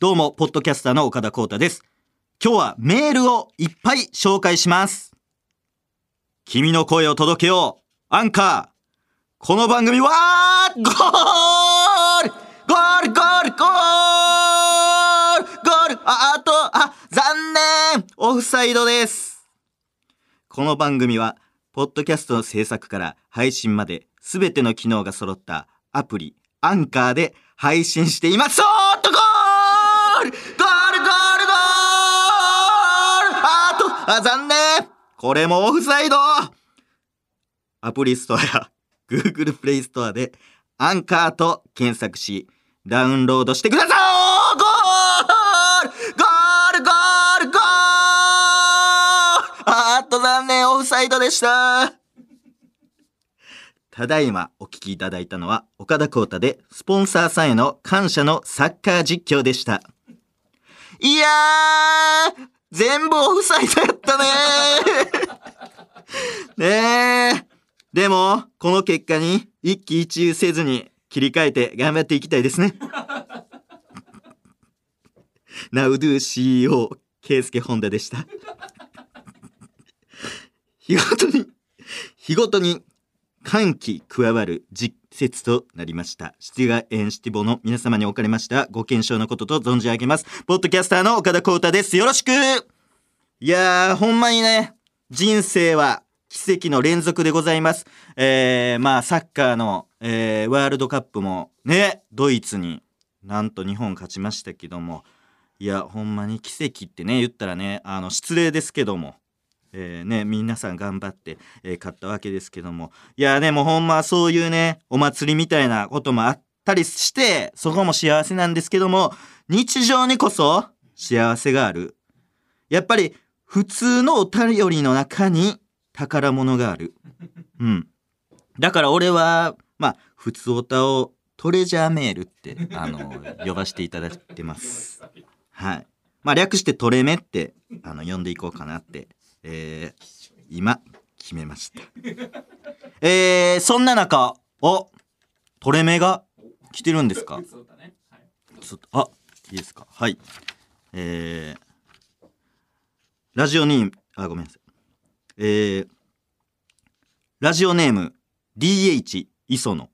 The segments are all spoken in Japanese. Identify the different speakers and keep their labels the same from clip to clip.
Speaker 1: どうも、ポッドキャスターの岡田光太です。今日はメールをいっぱい紹介します。君の声を届けよう。アンカー。この番組は、ゴールゴールゴールゴールゴールあ、あと、あ、残念オフサイドです。この番組は、ポッドキャストの制作から配信まで、すべての機能が揃ったアプリ、アンカーで配信しています。おーっとゴールゴールゴールゴール。あと、あ、残念。これもオフサイド。アプリストアや Google プレイストアでアンカーと検索し、ダウンロードしてください。ゴールゴールゴール。ゴールあっと残念。オフサイドでした。ただいまお聞きいただいたのは岡田光太でスポンサーさんへの感謝のサッカー実況でした。いやー全部オフサイドやったねー ねえ。でも、この結果に一喜一憂せずに切り替えて頑張っていきたいですね。ナウドゥ CEO、ケイスケホンダでした。日ごとに、日ごとに歓喜加わる実節となりました。シティガエンシティボの皆様におかれましたご健勝のことと存じ上げます。ポッドキャスターの岡田光太です。よろしくいやー、ほんまにね、人生は奇跡の連続でございます。えー、まあ、サッカーの、えー、ワールドカップもね、ドイツになんと日本勝ちましたけども、いや、ほんまに奇跡ってね、言ったらね、あの、失礼ですけども、えーね、皆さん頑張って、えー勝ったわけですけども。いや、でもほんまそういうね、お祭りみたいなこともあったりして、そこも幸せなんですけども、日常にこそ幸せがある。やっぱり、普通のお便りの中に宝物がある。うん。だから俺は、まあ、普通おたをトレジャーメールって、あの、呼ばせていただいてます。はい。まあ、略してトレメって、あの、呼んでいこうかなって、えー、今、決めました。えー、そんな中、お、トレメが来てるんですか？
Speaker 2: ね。はい。
Speaker 1: あ、いいですか？はい。えー、ラジオネーム、あ、ごめんなさい。えー、ラジオネーム、DH 磯野。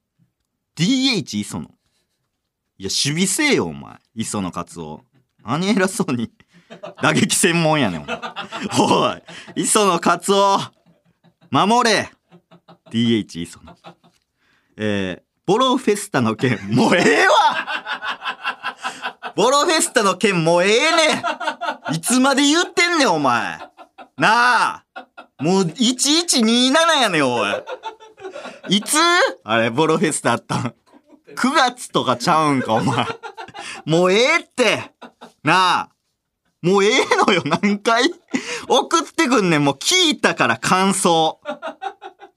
Speaker 1: DH 磯野。いや、守備せえよ、お前。磯野勝夫。何偉そうに。打撃専門やねん。お前おい、磯野勝夫。守れ。DH 磯野。えー、ボロフェスタの件、もうええわボロフェスタの件もうええねんいつまで言ってんねん、お前。なあもう1127やねん、おい。いつ？あれ、ボロフェスタあったん ?9 月とかちゃうんか、お前。もうええって。なあ。もうええのよ、何回？送ってくんねん、もう聞いたから感想。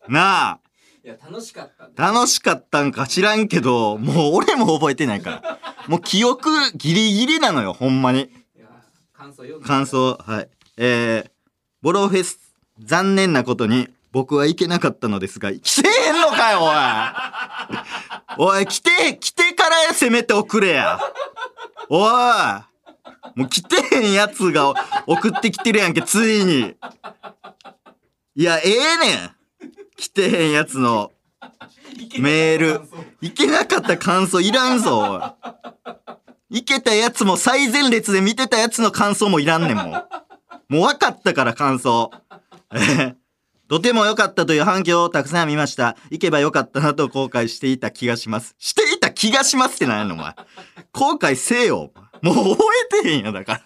Speaker 1: なあ。
Speaker 2: いや、楽しかった。
Speaker 1: 楽しかったんか知らんけど、もう俺も覚えてないから。もう記憶ギリギリなのよ、ほんまに。
Speaker 2: 感想。
Speaker 1: 感。想、はい。えー、ボロフェス、残念なことに僕は行けなかったのですが、来てへんのかよ、おいおい、来て、来てからせめて送れや。おいもう来てへんやつが送ってきてるやんけ、ついに。いや、ええねん。来てへんやつのメール。いけなかった感想いらんぞ、おい。いけたやつも最前列で見てたやつの感想もいらんねん、もう。もう分かったから感想。え ーとても良かったという反響をたくさん見ました。行けばよかったなと後悔していた気がします。していた気がしますってなんやの、お前。後悔せえよ。もう覚えてへんや、だから。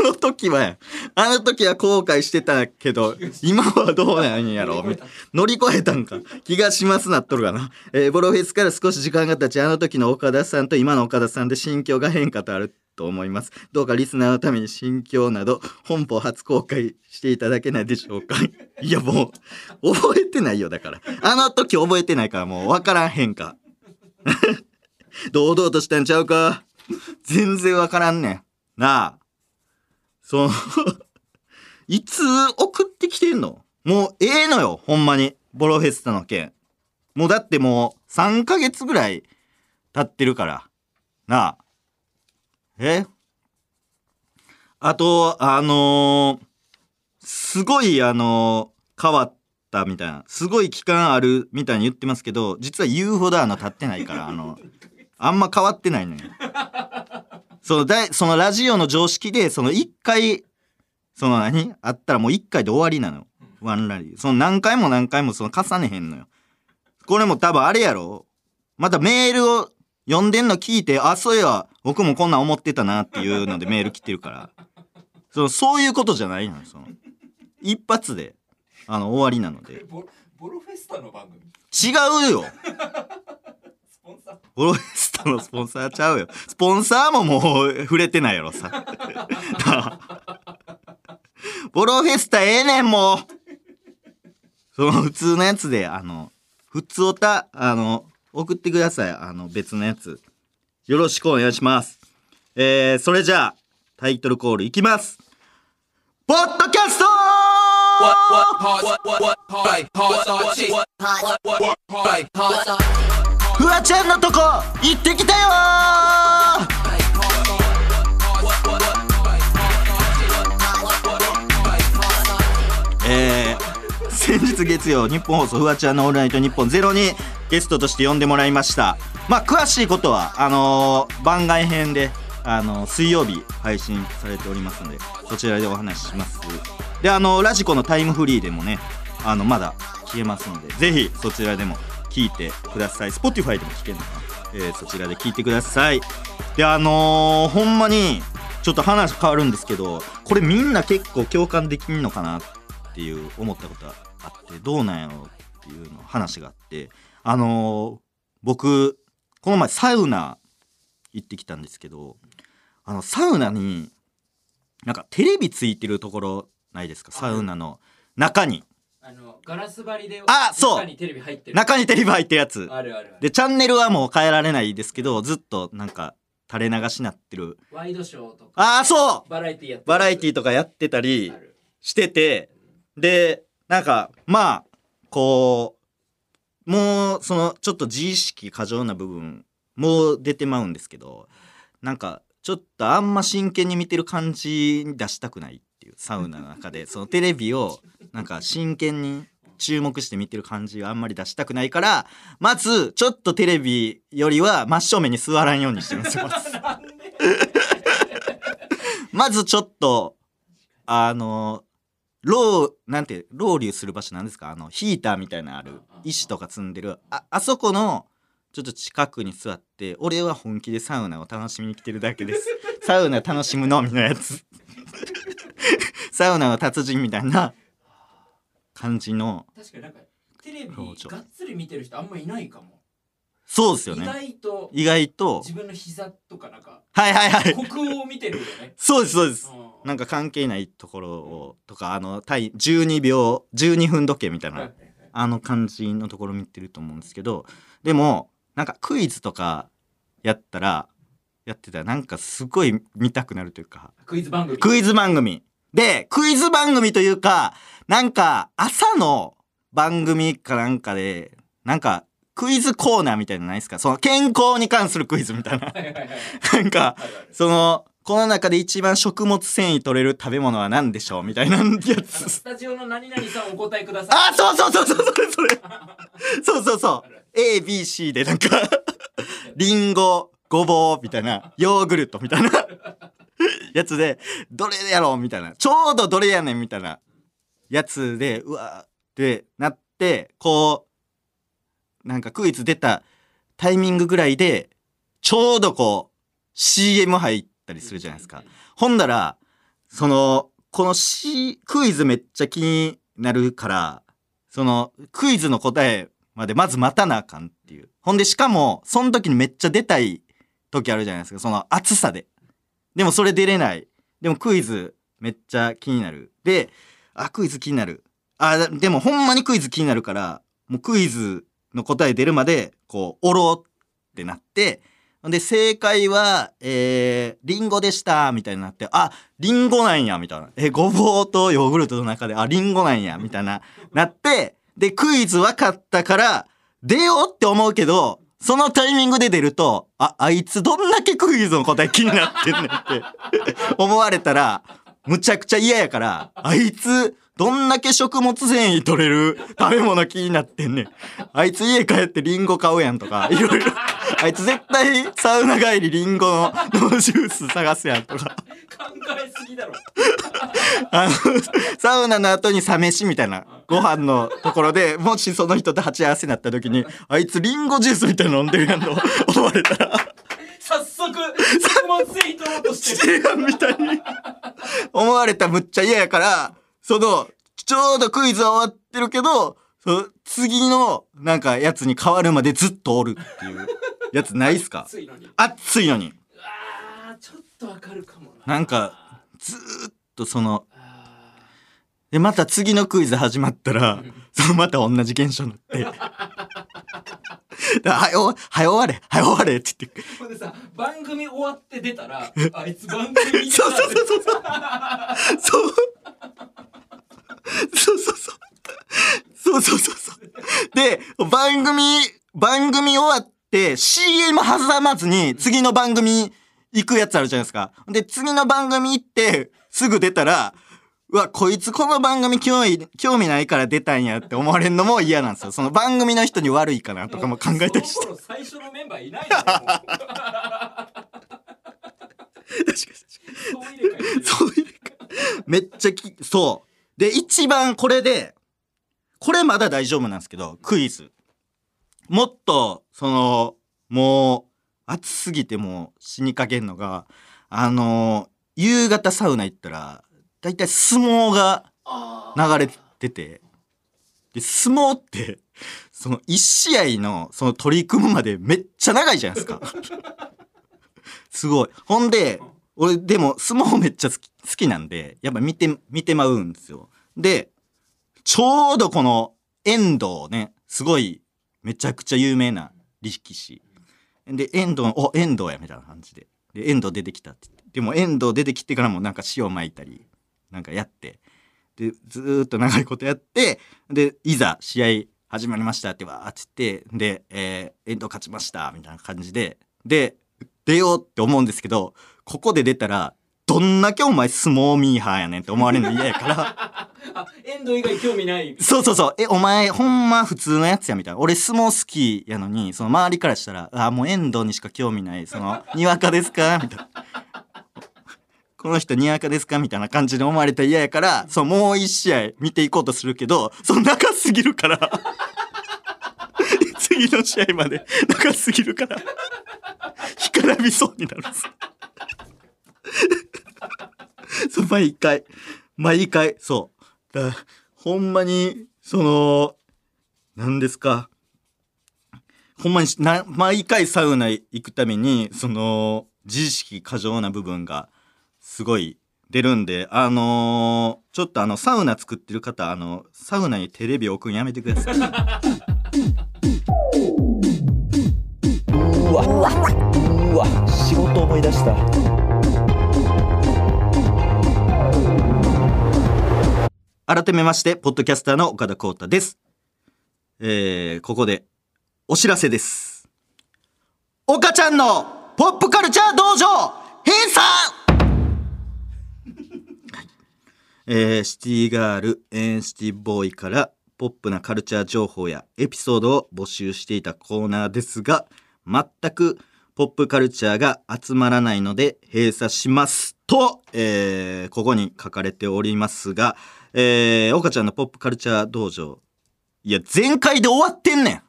Speaker 1: あの時はや。あの時は後悔してたけど、今はどうなんやろみ乗り越えたんか。気がしますなっとるかな。えーボロフェスから少し時間が経ち、あの時の岡田さんと今の岡田さんで心境が変化とあると思います。どうかリスナーのために心境など本邦初公開していただけないでしょうか。いやもう、覚えてないよだから。あの時覚えてないからもうわからん変化。堂々としたんちゃうか。全然わからんねん。なあ。その、いつ送ってきてんの？もうええのよ、ほんまに。ボロフェスタの件。もうだってもう3ヶ月ぐらい経ってるから。なあ。え？あと、あのーすごい、あのー変わったみたいな、すごい期間あるみたいに言ってますけど、実は言うほどあの、立ってないから、あの、あんま変わってないのよ。その、だいそのラジオの常識で、その一回、その何？あったらもう一回で終わりなのよ。ワンラリー。その何回も何回もその重ねへんのよ。これも多分あれやろ？またメールを読んでんの聞いて、あ、そういや、僕もこんなん思ってたなっていうので メール来てるから。そのそういうことじゃないのよ。その一発で、あの、終わりなので。
Speaker 2: ボボロフェスタの番組？
Speaker 1: 違うよ
Speaker 2: スポンサー
Speaker 1: ボロフェスタのスポンサーちゃうよ。スポンサーももう触れてないやろさ。ボロフェスタええねんもうその普通のやつで、あの、普通おた、あの、送ってください。あの、別のやつ。よろしくお願いします。えー、それじゃあ、タイトルコールいきます。ポッドキャストフワちゃんのとこ行ってきたよ。えー、先日月曜日本放送フワちゃんのオールナイトニッポンゼロにゲストとして呼んでもらいました。まあ詳しいことはあのー番外編であの水曜日配信されておりますのでそちらでお話しします。であのラジコのタイムフリーでもねあのまだ聞けますのでぜひそちらでも聞いてください。Spotify でも聞けるのかな、えーそちらで聞いてください。であのーほんまにちょっと話変わるんですけどこれみんな結構共感できんのかなっていう思ったことあってどうなんやろうっていうの話があってあのー僕この前サウナ行ってきたんですけどあのサウナになんかテレビついてるところないですか？サウナの中に。
Speaker 2: あのガラス張りで
Speaker 1: あそう。
Speaker 2: 中にテレビ入ってる。
Speaker 1: 中にテレビ入ってるやつ。
Speaker 2: あるあるある。
Speaker 1: でチャンネルはもう変えられないですけどずっとなんか垂れ流しになってる。
Speaker 2: ワイドショーとか
Speaker 1: ああそう。
Speaker 2: バラエティやってる。
Speaker 1: バラエティとかやってたりしててでなんかまあこうもうそのちょっと自意識過剰な部分もう出てまうんですけどなんかちょっとあんま真剣に見てる感じに出したくないっていうサウナの中で。そのテレビをなんか真剣に注目して見てる感じはあんまり出したくないからまずちょっとテレビよりは真正面に座らんようにしてる んで？すよ。まずちょっとあのロウなんてロウリュする場所なんですか？あのヒーターみたいなのある石とか積んでるああそこのちょっと近くに座って俺は本気でサウナを楽しみに来てるだけです。サウナ楽しむの？みのやつ。サウナの達人みたいな感じの
Speaker 2: 確かになんかテレビがっつり見てる人あんまいないかも。意
Speaker 1: そうですよね。
Speaker 2: 外と
Speaker 1: 意外と。
Speaker 2: 自分の膝とかなんか
Speaker 1: はいはいはい。
Speaker 2: 国を見てるよね。
Speaker 1: そうですそうです。
Speaker 2: うん。
Speaker 1: なんか関係ないところをとかあの対12秒12分時計みたいな
Speaker 2: はいはいはい。
Speaker 1: あの感じのところ見てると思うんですけどでもなんかクイズとかやったらやってたらなんかすごい見たくなるというか。
Speaker 2: クイズ番組。
Speaker 1: クイズ番組でクイズ番組というかなんか朝の番組かなんかでなんかクイズコーナーみたいなのないですか？その健康に関するクイズみたいな。なんかそのこの中で一番食物繊維取れる食べ物は何でしょうみたいなやつ。
Speaker 2: スタジオの何々さんお答えください。
Speaker 1: あそうそうそうそうそれそれ。そうそうそう ABC でなんかリンゴごぼうみたいなヨーグルトみたいな やつでどれやろうみたいなちょうどどれやねんみたいなやつでうわーってなってこうなんかクイズ出たタイミングぐらいでちょうどこう CM 入ったりするじゃないですか。ほんだら、その、この C、クイズめっちゃ気になるから、その、クイズの答えまでまず待たなあかんっていう。ほんで、しかも、その時にめっちゃ出たい時あるじゃないですか。その暑さで。でもそれ出れない。でもクイズめっちゃ気になる。で、あ、クイズ気になる。あ、でもほんまにクイズ気になるから、もうクイズの答え出るまで、こう、おろってなって、で、正解は、えー、リンゴでした、みたいになって、あ、リンゴなんや、みたいな。え、ごぼうとヨーグルトの中で、あ、リンゴなんや、みたいな、なって、で、クイズ分かったから、出ようって思うけど、そのタイミングで出ると、あ、あいつどんだけクイズの答え気になってんねんって 思われたら、むちゃくちゃ嫌やから、あいつ、どんだけ食物繊維取れる食べ物気になってんねん。あいつ家帰ってリンゴ買うやんとか、いろいろ。あいつ絶対サウナ帰りリンゴのノジュース探すやんとか。
Speaker 2: 考えすぎだろ。
Speaker 1: あの、サウナの後にサ飯みたいなご飯のところで、もしその人と鉢合わせになった時に、あいつリンゴジュースみたいなの飲んでるやんと思われたら、
Speaker 2: 早速食物繊維取ろうとして。る
Speaker 1: 違うみたいに。思われたらむっちゃ嫌やから、その、ちょうどクイズは終わってるけど、その次のなんかやつに変わるまでずっとおるっていうやつないっすか？
Speaker 2: 熱いのに
Speaker 1: 熱いのに。
Speaker 2: あーちょっとわかるかもな
Speaker 1: なんか、ずーっとその、
Speaker 2: あ
Speaker 1: で、また次のクイズ始まったら、そのまた同じ現象になって。はよ、はよ終われ、はよ終われって言って。
Speaker 2: ーほんでさ番組終わって出たら あいつ番組見てた
Speaker 1: そうそうそうそうそう。そう。そうそうそう。そうそうそうそう。で、番組、番組終わって CM 挟まずに次の番組行くやつあるじゃないですか。で、次の番組行ってすぐ出たら、うわ、こいつこの番組興味、興味ないから出たんやって思われるのも嫌なんですよ。その番組の人に悪いかなとかも考えたりして。
Speaker 2: 最初のメンバーいない
Speaker 1: 確かに
Speaker 2: そう入れ替え。
Speaker 1: めっちゃき、そう。で、一番これで、これまだ大丈夫なんですけど、クイズ。もっと、その、もう、暑すぎてもう死にかけんのが、あの、夕方サウナ行ったら、だいたい相撲が流れてて、で、相撲って、その一試合の、その取り組むまでめっちゃ長いじゃないですか。すごい。ほんで、俺でも相撲めっちゃ好き好きなんで、やっぱ見て、見てまうんですよ。で、ちょうどこの遠藤ね、すごいめちゃくちゃ有名な力士。で、遠藤、お、遠藤やみたいな感じで。で、遠藤出てきたってって。でも遠藤出てきてからもなんか塩撒いたり、なんかやって。で、ずっと長いことやって、で、いざ試合始まりましたってわーって言って、で、えー、遠藤勝ちましたみたいな感じで、で、出ようって思うんですけど、ここで出たら、どんだけお前相撲ミーハーやねんって思われるの嫌やから、
Speaker 2: あ遠藤以外興味ない
Speaker 1: そうそうそう、え、お前ほんま普通のやつやみたいな。俺相撲好きやのに、その周りからしたら、あ、もう遠藤にしか興味ない、その、にわかですかみたいな。この人にわかですかみたいな感じで思われたら嫌やから、そう、もう一試合見ていこうとするけど、そう、長すぎるから。次の試合まで長すぎるから、干からびそうになるんです。そう、毎回。毎回、そう。だほんまに、その、何ですか。ほんまにな、毎回サウナ行くために、その、自意識過剰な部分が、すごい出るんで、あのーちょっとあの、サウナ作ってる方、あの、サウナにテレビ置くんやめてください。うわ、うわ、仕事思い出した。改めまして、ポッドキャスターの岡田光太です。えー、ここで、お知らせです。岡ちゃんのポップカルチャー道場閉鎖 えーシティガール、えーシティボーイからポップなカルチャー情報やエピソードを募集していたコーナーですが、全くポップカルチャーが集まらないので閉鎖しますと、えーここに書かれておりますが、えー、岡ちゃんのポップカルチャー道場、いや、全開で終わってんねん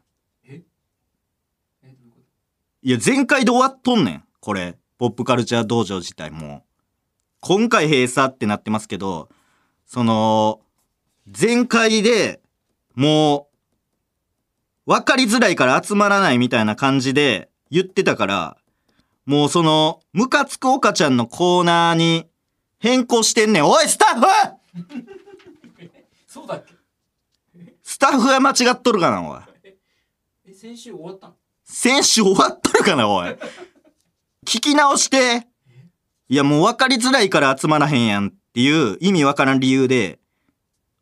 Speaker 2: い
Speaker 1: や、全開で終わっとんねん。これ。ポップカルチャー道場自体も。今回閉鎖ってなってますけど、その、全開でもう、わかりづらいから集まらないみたいな感じで言ってたから、もうその、ムカつく岡ちゃんのコーナーに変更してんねん。おい、スタッフ
Speaker 2: とそうだっけ？
Speaker 1: スタッフが間違っとるかな、おい。
Speaker 2: え先週終わったの？
Speaker 1: 先週終わっとるかな、おい。聞き直して。いや、もう分かりづらいから集まらへんやんっていう意味わからん理由で、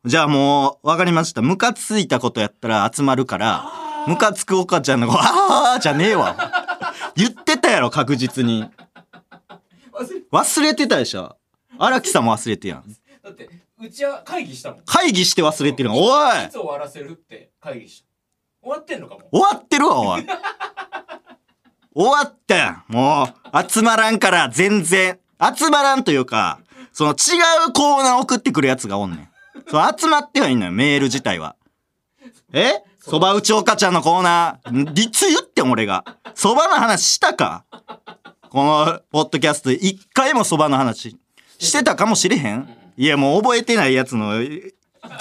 Speaker 1: じゃあもう分かりました。ムカついたことやったら集まるから、ムカつく岡ちゃんの子、あーじゃねえわ。言ってたやろ、確実に。
Speaker 2: 忘れ
Speaker 1: 忘れてたでしょ。荒木さんも忘れてやん。
Speaker 2: だってうちは会議したもん
Speaker 1: 会議して忘れてるの。おい
Speaker 2: いつ終わらせるって会議した終わってんのかも
Speaker 1: 終わってるわ、おい。終わったやん。もう、集まらんから、全然。集まらんというか、その違うコーナー送ってくるやつがおんねん。そう、集まってはいいのよ、メール自体は。え？そば打ちおかちゃんのコーナー、んいつ言ってん俺が。そばの話したか？この、ポッドキャストで一回もそばの話してたかもしれへん？いや、もう覚えてないやつの、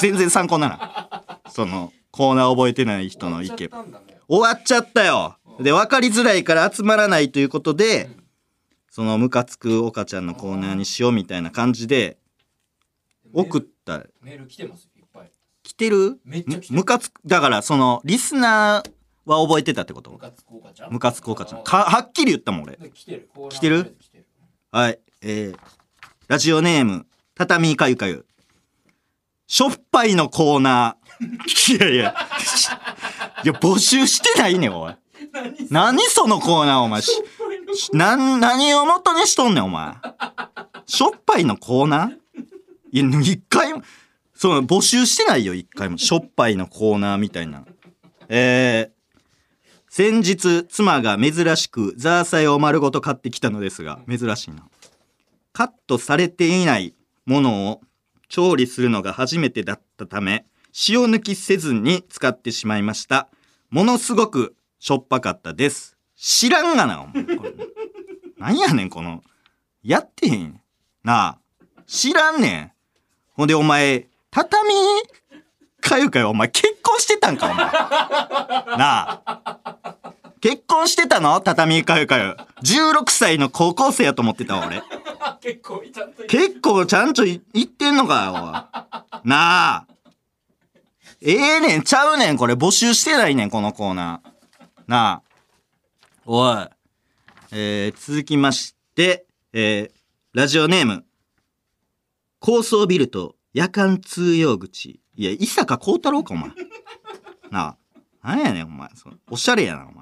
Speaker 1: 全然参考ならん。その、コーナー覚えてない人の意見
Speaker 2: 終わっちゃっ。た
Speaker 1: よ。で、分かりづらいから集まらないということで、そのムカつく岡ちゃんのコーナーにしようみたいな感じで、送った。
Speaker 2: メール来てますいっぱい
Speaker 1: 来てる？
Speaker 2: めっちゃ来てる
Speaker 1: むムカつく、だからその、リスナーは覚えてたってこと？
Speaker 2: ムカつくおかちゃん？
Speaker 1: ムカつく岡ちゃん。か、はっきり言ったもん俺。
Speaker 2: 来てる
Speaker 1: 来てるはい。えー、ラジオネーム、畳かゆかゆ。しょっぱいのコーナー。いやいや。いや、募集してないねん、おい。
Speaker 2: 何
Speaker 1: 何そのコーナー、お前。しなん、何を元にしとんねん、お前。しょっぱいのコーナー？いや、一回も、その、募集してないよ、一回も。しょっぱいのコーナーみたいな。えー、先日、妻が珍しくザーサイを丸ごと買ってきたのですが、珍しいな。カットされていないものを調理するのが初めてだったため、塩抜きせずに使ってしまいました。ものすごくしょっぱかったです。知らんがな、お前。これなんやねん、この。やってへん。なあ。知らんねん。ほんで、お前、畳？かゆかよ、お前、結婚してたんか、お前。なあ。結婚してたの？畳かゆかよ。16歳の高校生やと思ってたわ、俺。
Speaker 2: 結構ちゃんと
Speaker 1: 結構ちゃんとい言ってんのかよ、なあ。ええねん、ちゃうねん、これ募集してないねん、このコーナー。なあ。おい。えー、続きまして、えー、ラジオネーム。高層ビルと夜間通用口。いや、伊坂幸太郎か、お前。なあ。なんやねん、お前。そのおしゃれやな、お前。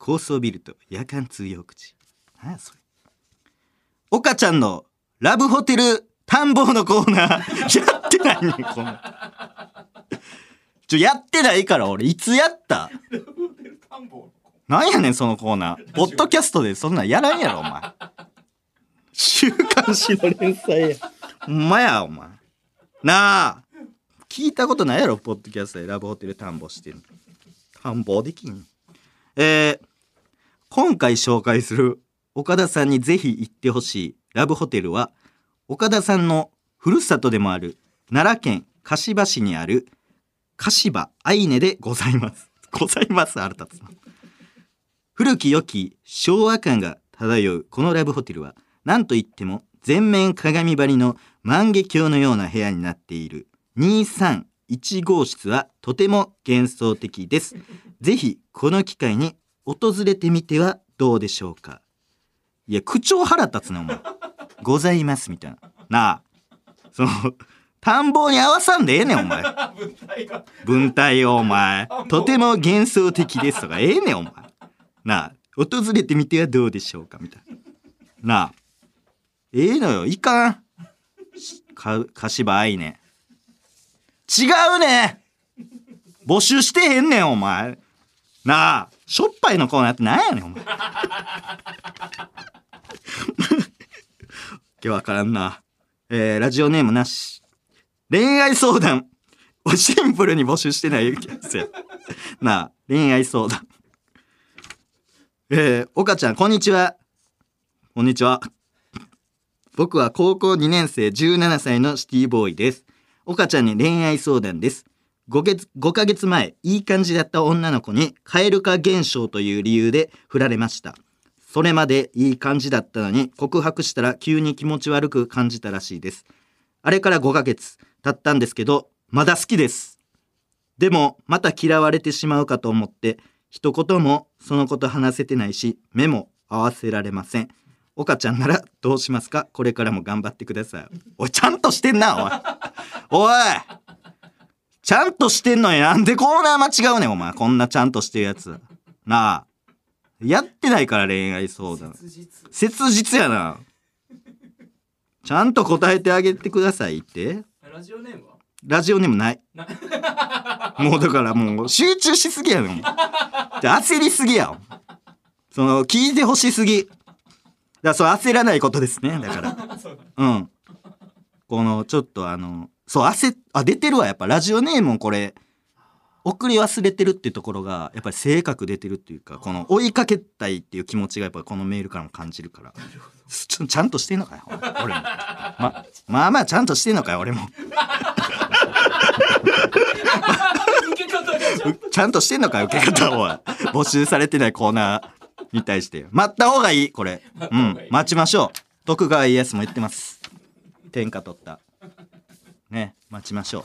Speaker 1: 高層ビルと夜間通用口。なそれ。岡ちゃんのラブホテル探訪のコーナー、やってないねん、この。ちょ、やってないから、俺、いつやった？
Speaker 2: 田んぼ
Speaker 1: なんやねん、そのコーナー。ポッドキャストでそんなんやらんやろ、お前。週刊誌の連載や。ほんまや、お前。なあ。聞いたことないやろ、ポッドキャストでラブホテル探訪してる。探訪できん。えー、今回紹介する岡田さんにぜひ行ってほしいラブホテルは、岡田さんのふるさとでもある奈良県柏市にある柏愛音でございます。ございます、腹立つな。古き良き昭和感が漂うこのラブホテルは何といっても全面鏡張りの万華鏡のような部屋になっている231号室はとても幻想的ですぜひこの機会に訪れてみてはどうでしょうか？いや口調腹立つなお前。ございますみたいな。なあ。その田んぼに合わさんでええねんお前。
Speaker 2: 文体
Speaker 1: を。お前。とても幻想的ですとかええねんお前。なあ。訪れてみてはどうでしょうかみたいな。なあ。ええのよ。いかん。しか柏愛ね。違うね。募集してへんねんお前。なあ。しょっぱいのコーナーってなんやねんお前 今日わからんなえー、ラジオネームなし恋愛相談シンプルに募集してないやつや。なあ、恋愛相談。えー、岡ちゃん、こんにちは。こんにちは。僕は高校2年生17歳のシティボーイです。岡ちゃんに恋愛相談です。5月、5ヶ月前、いい感じだった女の子に、蛙化現象という理由で振られました。それまでいい感じだったのに、告白したら急に気持ち悪く感じたらしいです。あれから5ヶ月経ったんですけど、まだ好きです。でも、また嫌われてしまうかと思って、一言もそのこと話せてないし、目も合わせられません。岡ちゃんならどうしますか？これからも頑張ってください。おい、ちゃんとしてんな、おい。おいちちゃんとしてんのになんでコーナー間違うねん、お前。こんなちゃんとしてるやつ。なあ。やってないから恋愛相談。
Speaker 2: 切実
Speaker 1: 切実やな。ちゃんと答えてあげてくださいって。
Speaker 2: ラジオネームは？
Speaker 1: ラジオネームない。
Speaker 2: な
Speaker 1: もうだからもう集中しすぎやねん。じゃあ焦りすぎやん。その、聞いてほしすぎ。だからそう焦らないことですね。だから。
Speaker 2: そうだ
Speaker 1: うん。この、ちょっとあの、そう、焦っ、あ、出てるわ。やっぱラジオネームもこれ、送り忘れてるっていうところが、やっぱり性格出てるっていうか、この追いかけたいっていう気持ちがやっぱこのメールからも感じるから。ちょちゃんとしてんのかよ、俺も。ま、まあまあちゃんとしてんのかよ、俺も。
Speaker 2: ち
Speaker 1: ゃんとしてんのかよ、受け方を。募集されてないコーナーに対して。待った方がいい、これ。う。ん待ちましょう。徳川家康も言ってます。天下取った。ね、待ちましょう。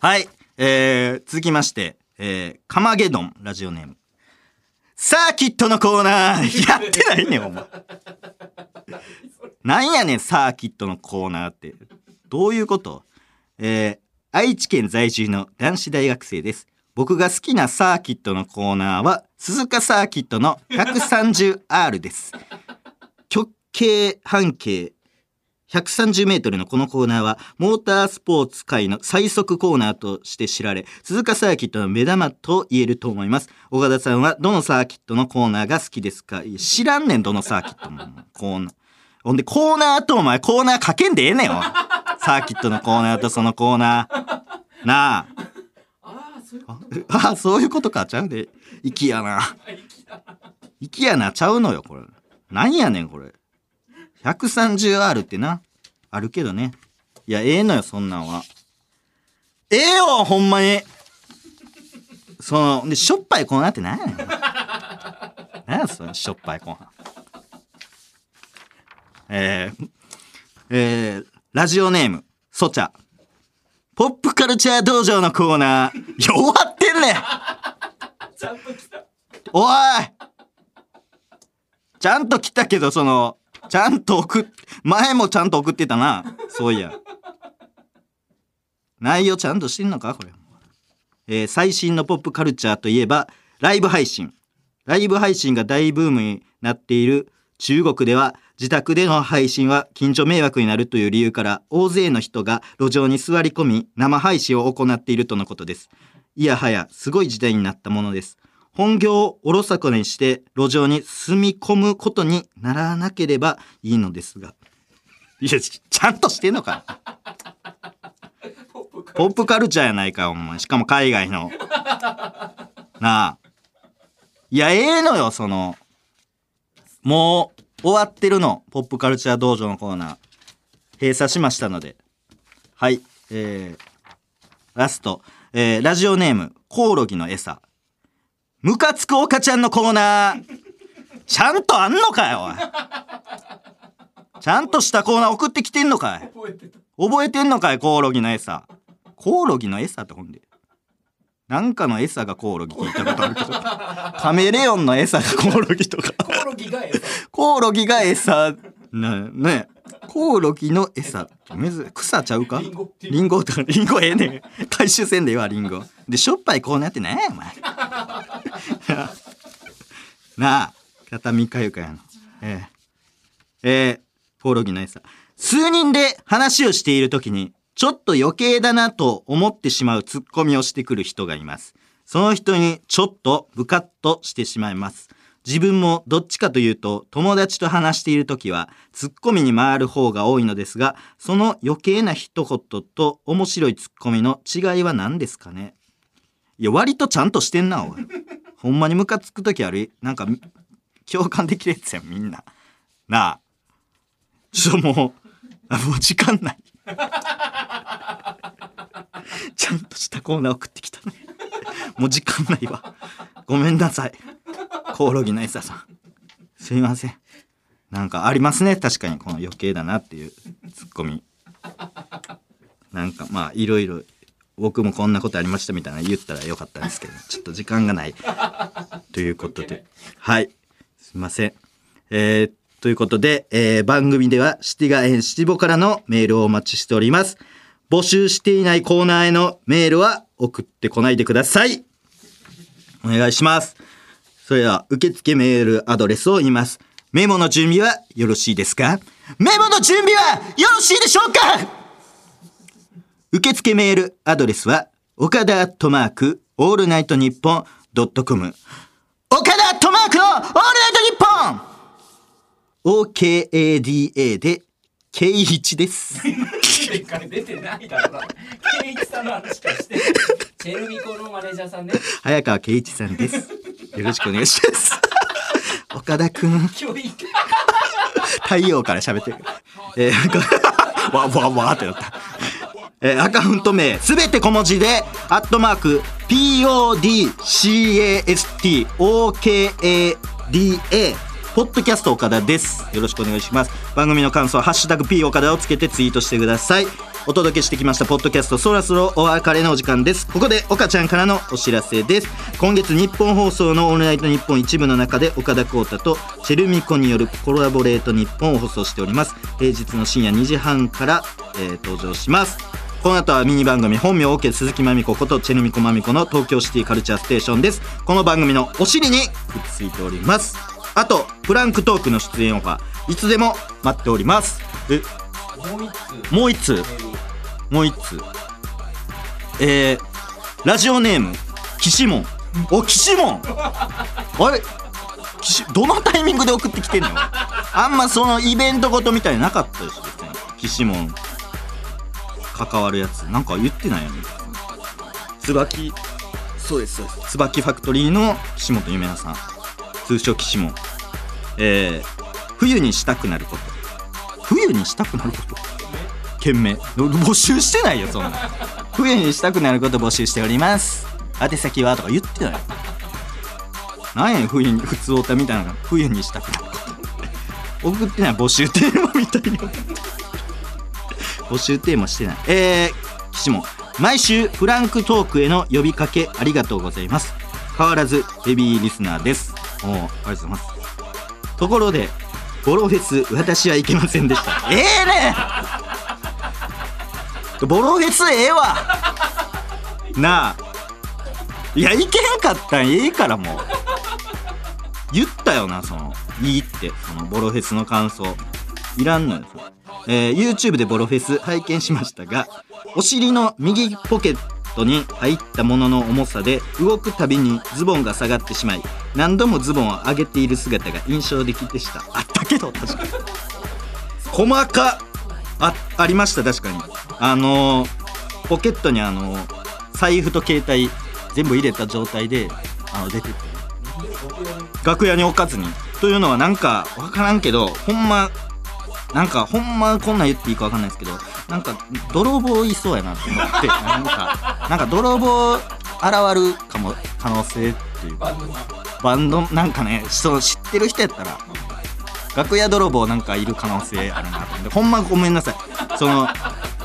Speaker 1: はい。えー、続きまして、えー、かまげどん、ラジオネーム。サーキットのコーナー やってないねん、お前。なんやねん、サーキットのコーナーって。どういうこと？えー、愛知県在住の男子大学生です。僕が好きなサーキットのコーナーは、鈴鹿サーキットの 130R です。直径半径130メートルのこのコーナーは、モータースポーツ界の最速コーナーとして知られ、鈴鹿サーキットの目玉と言えると思います。岡田さんはどのサーキットのコーナーが好きですか？知らんねん、どのサーキットも。コーナー。ほんで、コーナーとお前、コーナーかけんでええねんよ。サーキットのコーナーとそのコーナー。なあ。
Speaker 2: ああそういうこ
Speaker 1: とか。ちゃうで。粋やな。粋やな。ちゃうのよ、これ。なんやねん、これ。130R ってな。あるけどね。いや、ええのよ、そんなんは。ええよ、ほんまに。その、で、しょっぱいコーナーって何やねん。何や、そのしょっぱいコーナー。えー、えー、ラジオネーム、ソチャ。ポップカルチャー道場のコーナー。いや、終わってんねん
Speaker 2: とちゃんと来た
Speaker 1: おいちゃんと来たけど、その、ちゃんと送っ、前もちゃんと送ってたな。そういや。内容ちゃんとしてんのか？これ。えー最新のポップカルチャーといえば、ライブ配信。ライブ配信が大ブームになっている中国では、自宅での配信は近所迷惑になるという理由から、大勢の人が路上に座り込み、生配信を行っているとのことです。いやはや、すごい時代になったものです。本業をおろそかにして路上に住み込むことにならなければいいのですが。いや、ちゃんとしてんのか
Speaker 2: ポッ
Speaker 1: ポップカルチャーやないか、お前。しかも海外の。なあ。いや、ええのよ、その。もう、終わってるの。ポップカルチャー道場のコーナー。閉鎖しましたので。はい。えー、ラスト。えー、ラジオネーム、コオロギの餌。ムカつくおかちゃんのコーナー。ちゃんとあんのかよ、おい。ちゃんとしたコーナー送ってきてんのかい。
Speaker 2: 覚えて
Speaker 1: んのかいコオロギの餌。コオロギの餌ってほんで。なんかの餌がコオロギ聞いたことあるけど。カメレオンの餌がコオロギとか。
Speaker 2: コオロギが餌。
Speaker 1: コオロギが餌。なねコオロギの餌。珍し草ちゃうか？
Speaker 2: リンゴ。
Speaker 1: とかリンゴええねん。回収せんでええわリンゴ。でしょっぱいコーナーって何やお前。なあ片見かゆかやな。ええ。えーコオロギの餌。数人で話をしている時にちょっと余計だなと思ってしまうツッコミをしてくる人がいます。その人にちょっとブカッとしてしまいます。自分もどっちかというと友達と話している時はツッコミに回る方が多いのですがその余計な一言と面白いツッコミの違いは何ですかね？いや割とちゃんとしてんなおい。ほんまにムカつく時ある？なんか共感できるやつやんみんな。なあ。ちょっともうあもう時間ない。ちゃんとしたコーナー送ってきたね。もう時間ないわ。ごめんなさいコオロギの餌さん。すいません。なんかありますね。確かにこの余計だなっていうツッコミ。なんかまあいろいろ僕もこんなことありましたみたいな言ったらよかったんですけどちょっと時間がないということで。はい。すいません。えーということで、えー番組ではシティガエンシティボからのメールをお待ちしております。募集していないコーナーへのメールは送ってこないでください。お願いします。それでは、受付メールアドレスを言います。メモの準備はよろしいですか？メモの準備はよろしいでしょうか？受付メールアドレスは、岡田アットマーク、オールナイトニッポンドットコム。岡田アットマークのオールナイトニッポン !OKADA で、ケイイチです。
Speaker 2: 出から出てないだろな圭一さんの話からしてチェルミコのマネージャーさんね
Speaker 1: 早川圭一さんです。よろしくお願いします。岡田くん、太陽から喋ってる。えー、わ、わ、わってなった。えーアカウント名、すべて小文字で、アットマーク、PODCAST、OKADA、ポッドキャスト岡田です。よろしくお願いします。番組の感想は、ハッシュタグ P 岡田をつけてツイートしてください。お届けしてきました、ポッドキャスト、そろそろお別れのお時間です。ここで、岡ちゃんからのお知らせです。今月、日本放送のオールナイトニッポン一部の中で、岡田光太とチェルミコによるコラボレート日本を放送しております。平日の深夜2時半から、えー登場します。この後はミニ番組本名 OK 鈴木まみこことチェルミコまみこの東京シティカルチャーステーションです。この番組のお尻にくっついております。あと、プランクトークの出演オファー、いつでも待っております。
Speaker 2: もう一つ
Speaker 1: もう一通、もう一通。えー、ラジオネーム、岸門。お、岸門 あれ？岸どのタイミングで送ってきてんの？あんまそのイベントごとみたいなかったでしょ、別に岸門。関わるやつ。なんか言ってないよね。椿、そうです、そうです。椿ファクトリーの岸本夢菜さん。通称岸門。えー、冬にしたくなること。冬にしたくなること？件名募集してないよそんな。冬にしたくなること募集しております。宛先はとか言ってない何やねん冬に普通おたみたいなのが。冬にしたくなること。送ってない募集テーマみたいに募集テーマしてない。えー、岸も毎週フランクトークへの呼びかけありがとうございます。変わらずヘビーリスナーです。おおありがとうございます。ところでボロフェス私は行けませんでした。ええねボロフェスええわ。なあ。いや行けへんかったんええからもう。言ったよなそのいいってそのボロフェスの感想。いらんのよえー YouTube でボロフェス拝見しましたがお尻の右ポケットに入ったものの重さで動くたびにズボンが下がってしまい何度もズボンを上げている姿が印象的でした。あったけど確かに。細かあありました確かに。あのポケットにあの財布と携帯全部入れた状態であの出てて。楽屋に置かずに。というのはなんか分からんけどほんまなんかほんまこんなん言っていいか分かんないですけどなんか泥棒いそうやなと思ってなんかなんか泥棒現るかも可能性っていうか。バンドなんかねそう知ってる人やったら楽屋泥棒なんかいる可能性あるなと。思ってほんまごめんなさい。その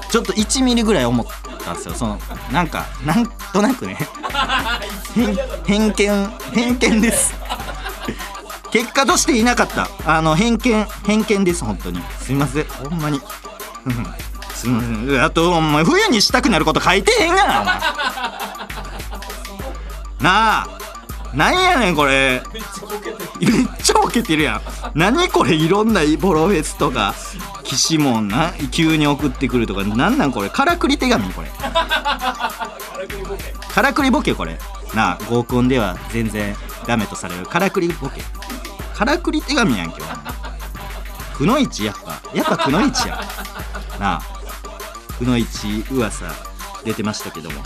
Speaker 1: ちょっと1ミリぐらい思ったんですよ。そのなんかなんとなくね。偏偏見偏見です。結果としていなかった。あの偏見偏見です本当に。すいません。ほんまに。うん。すいません。あとお前冬にしたくなること書いてへんがなお前。なあなんやねんこれ。めっちゃボケてるやん。何これいろんなボロフェスとか。岸門な急に送ってくるとか。なんなんこれ。からくり手紙これ。からくりボケ。これなあ合コンでは全然ダメとされる。からくりボケ。からくり手紙やん今日くのいちやっぱ。やっぱくのいちや。なあくのいち噂出てましたけども。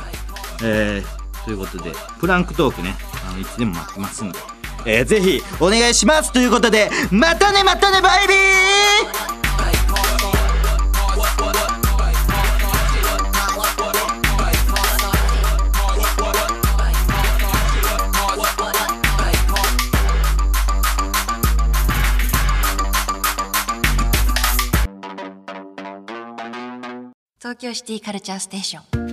Speaker 1: えー、ということでプランクトークね。いつでも待ってますんで。えー、ぜひお願いします。ということでまたねまたねバイビー！
Speaker 3: 東京シティカルチャーステーション。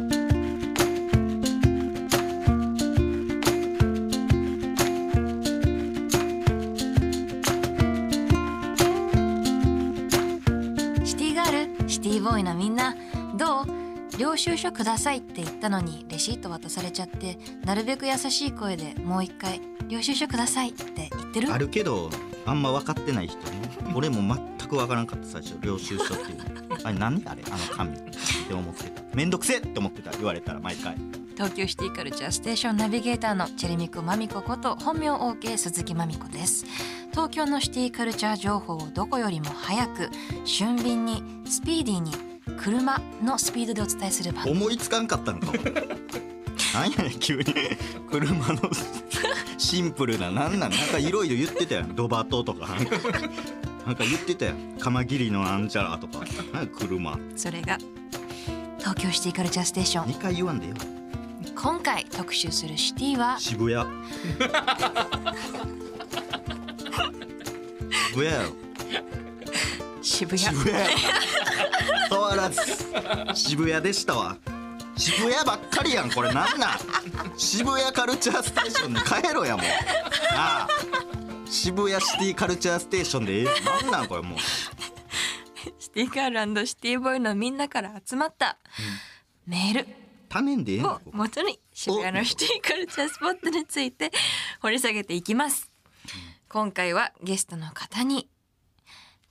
Speaker 3: 収書くださいって言ったのにレシート渡されちゃってなるべく優しい声でもう一回領収書くださいって言ってる
Speaker 1: あるけどあんま分かってない人ね。俺も全く分からんかった最初。領収書っていう。あれ何あれあの紙。って思ってた。めんどくせえって思ってた言われたら毎回。
Speaker 3: 東京シティカルチャーステーションナビゲーターのチェルミコマミコこと本名 OK 鈴木まみこです。東京のシティカルチャー情報をどこよりも早く俊敏にスピーディーに車のスピードでお伝えする番。組
Speaker 1: 思いつかんかったのか俺 なんやねん急に。車の シンプルななんなん？なんかいろいろ言ってたやん。ドバトとか。なんか言ってたやん。カマキリのなんちゃらとか。なんや車。
Speaker 3: それが東京シティカルチャーステーション。
Speaker 1: 2回言わんでよ。
Speaker 3: 今回特集するシティは
Speaker 1: 渋谷。渋谷やろ
Speaker 3: 渋谷。
Speaker 1: 渋谷。変わらず。渋谷でしたわ。渋谷ばっかりやんこれなんなん？渋谷カルチャーステーションに帰ろやもう。なあ。渋谷シティカルチャーステーションでええ？なんなんこれもう。
Speaker 3: シティガールシティボーイのみんなから集まった。メール。
Speaker 1: ためんでええの
Speaker 3: を元に渋谷のシティカルチャースポットについて掘り下げていきます。今回はゲストの方に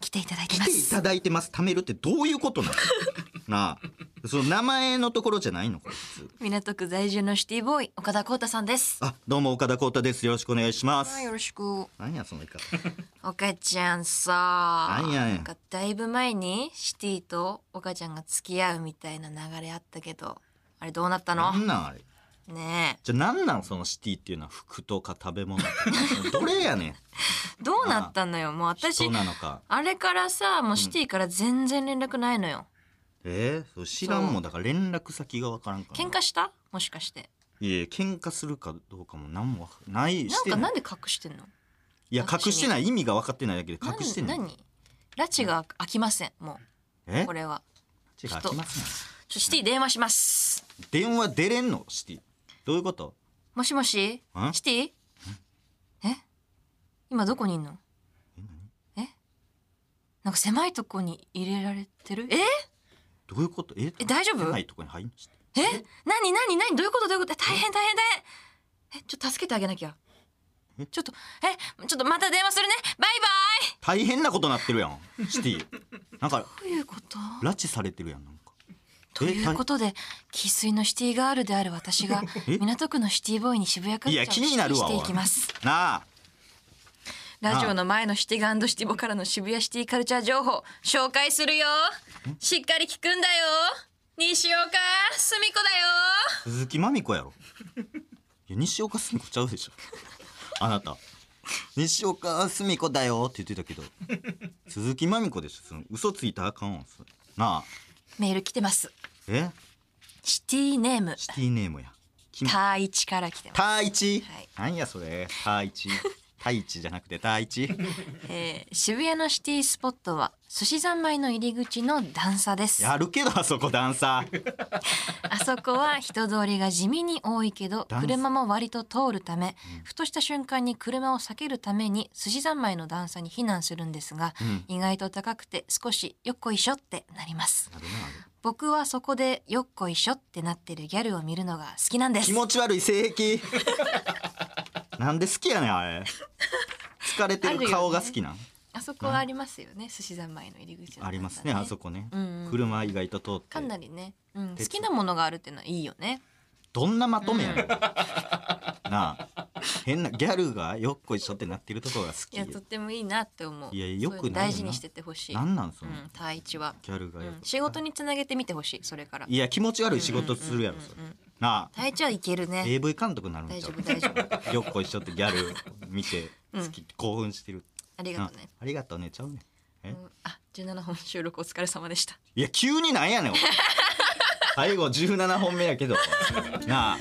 Speaker 3: 来ていただいてます。
Speaker 1: 来ていただいてます。貯めるってどういうことなの？なあ。その名前のところじゃないの？これ。普通
Speaker 3: 港区在住のシティボーイ岡田光太さんです。
Speaker 1: あどうも岡田光太です。よろしくお願いします。
Speaker 3: はいよろしく。
Speaker 1: 何やその言い方。
Speaker 3: 岡ちゃんさ、
Speaker 1: なんやねん。
Speaker 3: なんかだいぶ前にシティと岡ちゃんが付き合うみたいな流れあったけど、あれどうなったの？
Speaker 1: なんなんあれ？
Speaker 3: ね
Speaker 1: じゃあなんなんそのシティっていうのは服とか食べ物とか どれやねん。
Speaker 3: え。どうなったのよ。もう私
Speaker 1: 人、なのか。
Speaker 3: あれからさ、もうシティから全然連絡ないのよ。
Speaker 1: えー、そう知らんもん。だから連絡先がわからんから
Speaker 3: 喧嘩した？もしかして。
Speaker 1: いや喧嘩するかどうかも何もわかない
Speaker 3: なん
Speaker 1: してない。
Speaker 3: かなんで隠してんの？
Speaker 1: いや隠してない意味が分かってないだけで隠してんの
Speaker 3: 何何？拉致が開きませんも
Speaker 1: え？
Speaker 3: うこれは。ちょシティ電話します。
Speaker 1: 電話出れんの？シティどういうこと？
Speaker 3: もしもし？
Speaker 1: ん？
Speaker 3: シティ？え？今どこにいんの？えなんか狭いとこに入れられてる？え？
Speaker 1: どういうこと？え？
Speaker 3: え大丈夫？
Speaker 1: ないとこに入ん
Speaker 3: え？何？何？何？どういうこと？どういうこと？え大変大変大変えちょっと助けてあげなきゃ。ちょっとえ？ちょっとまた電話するね。バイバイ。
Speaker 1: 大変なことなってるやん。シティ。なんか
Speaker 3: どういうこと？
Speaker 1: 拉致されてるやん
Speaker 3: ということで生粋のシティガールである私が
Speaker 1: え？
Speaker 3: 港区のシティボーイに渋谷カル
Speaker 1: いや
Speaker 3: チャーを
Speaker 1: 気になるわ
Speaker 3: していきます。
Speaker 1: なあ。
Speaker 3: ラジオの前のシティガンシティボからの渋谷シティカルチャー情報紹介するよ。しっかり聞くんだよ。西岡すみこだよ。
Speaker 1: 鈴木まみこやろ。いや西岡すみこちゃうでしょ。あなた。西岡すみこだよって言ってたけど鈴木まみこでしょ。その嘘ついたらあかんわなあ
Speaker 3: メール来てます。
Speaker 1: え？
Speaker 3: シティネーム。
Speaker 1: シティネームや。き
Speaker 3: タイチから来てます。
Speaker 1: タイチ、
Speaker 3: はい。
Speaker 1: なんやそれ？タイチタイチじゃなくてタイチ
Speaker 3: えー渋谷のシティスポットは寿司三昧の入り口の段差です。
Speaker 1: やるけどあそこダンサー
Speaker 3: あそこは人通りが地味に多いけど
Speaker 1: 段差。
Speaker 3: 車も割と通るため、ふとした瞬間に車を避けるために寿司三昧の段差に避難するんですが、意外と高くて少しよっこいしょってなります。僕はそこでよっこいしょってなってるギャルを見るのが好きなんです。
Speaker 1: 気持ち悪い性癖なんで好きやねんあれ。疲れてる 顔が好きなん？
Speaker 3: あそこはありますよね。寿司三昧の入り口の段差
Speaker 1: ありますねあそこね、
Speaker 3: うん。うん
Speaker 1: 車意外と通って。
Speaker 3: かなりね、うん、好
Speaker 1: 鉄
Speaker 3: きなものがあるっていうのはいいよね。
Speaker 1: どんなまとめやねん、なあ。変なギャルがよっこいしょってなってるところが好き。
Speaker 3: いやとってもいいなって思う。
Speaker 1: いやよく
Speaker 3: 大事にしてってほしい。
Speaker 1: なんなんその？
Speaker 3: うん対一は。
Speaker 1: ギャルがよ、
Speaker 3: うん。仕事につなげてみてほしいそれから。
Speaker 1: いや気持ち悪い仕事するやろそれなあ。
Speaker 3: 対一はいけるね。
Speaker 1: AV 監督になるん
Speaker 3: 大
Speaker 1: ちゃう？
Speaker 3: 丈夫大丈夫。
Speaker 1: よっこいしょってギャル見て好き、興奮してる。
Speaker 3: ありがとうね。
Speaker 1: あ。ありがとうねちゃうねえ、
Speaker 3: うん。あ17本収録お疲れ様でした。
Speaker 1: いや急になんやねんおい 最後17本目やけど。なあ。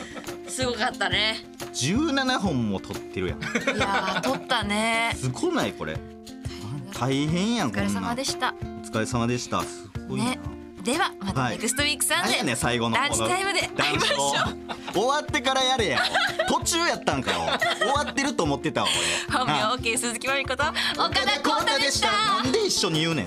Speaker 3: すごかったね。
Speaker 1: 17本も撮ってるやん。
Speaker 3: いやー撮ったね。
Speaker 1: すごないこれ。大変やん
Speaker 3: お疲れ
Speaker 1: こんな。ん
Speaker 3: 様でした。
Speaker 1: お疲れ様でした。すごいな、
Speaker 3: ねではまた
Speaker 1: はい。
Speaker 3: ネクストウィークさんで
Speaker 1: 何やねん最後の
Speaker 3: ランチタイムで会いましょう。
Speaker 1: 終わってからやれや。途中やったんかよ。終わってると思ってたわ俺。
Speaker 3: 本名 OK 鈴木まみこと岡田光太でした。
Speaker 1: なんで一緒に言うねん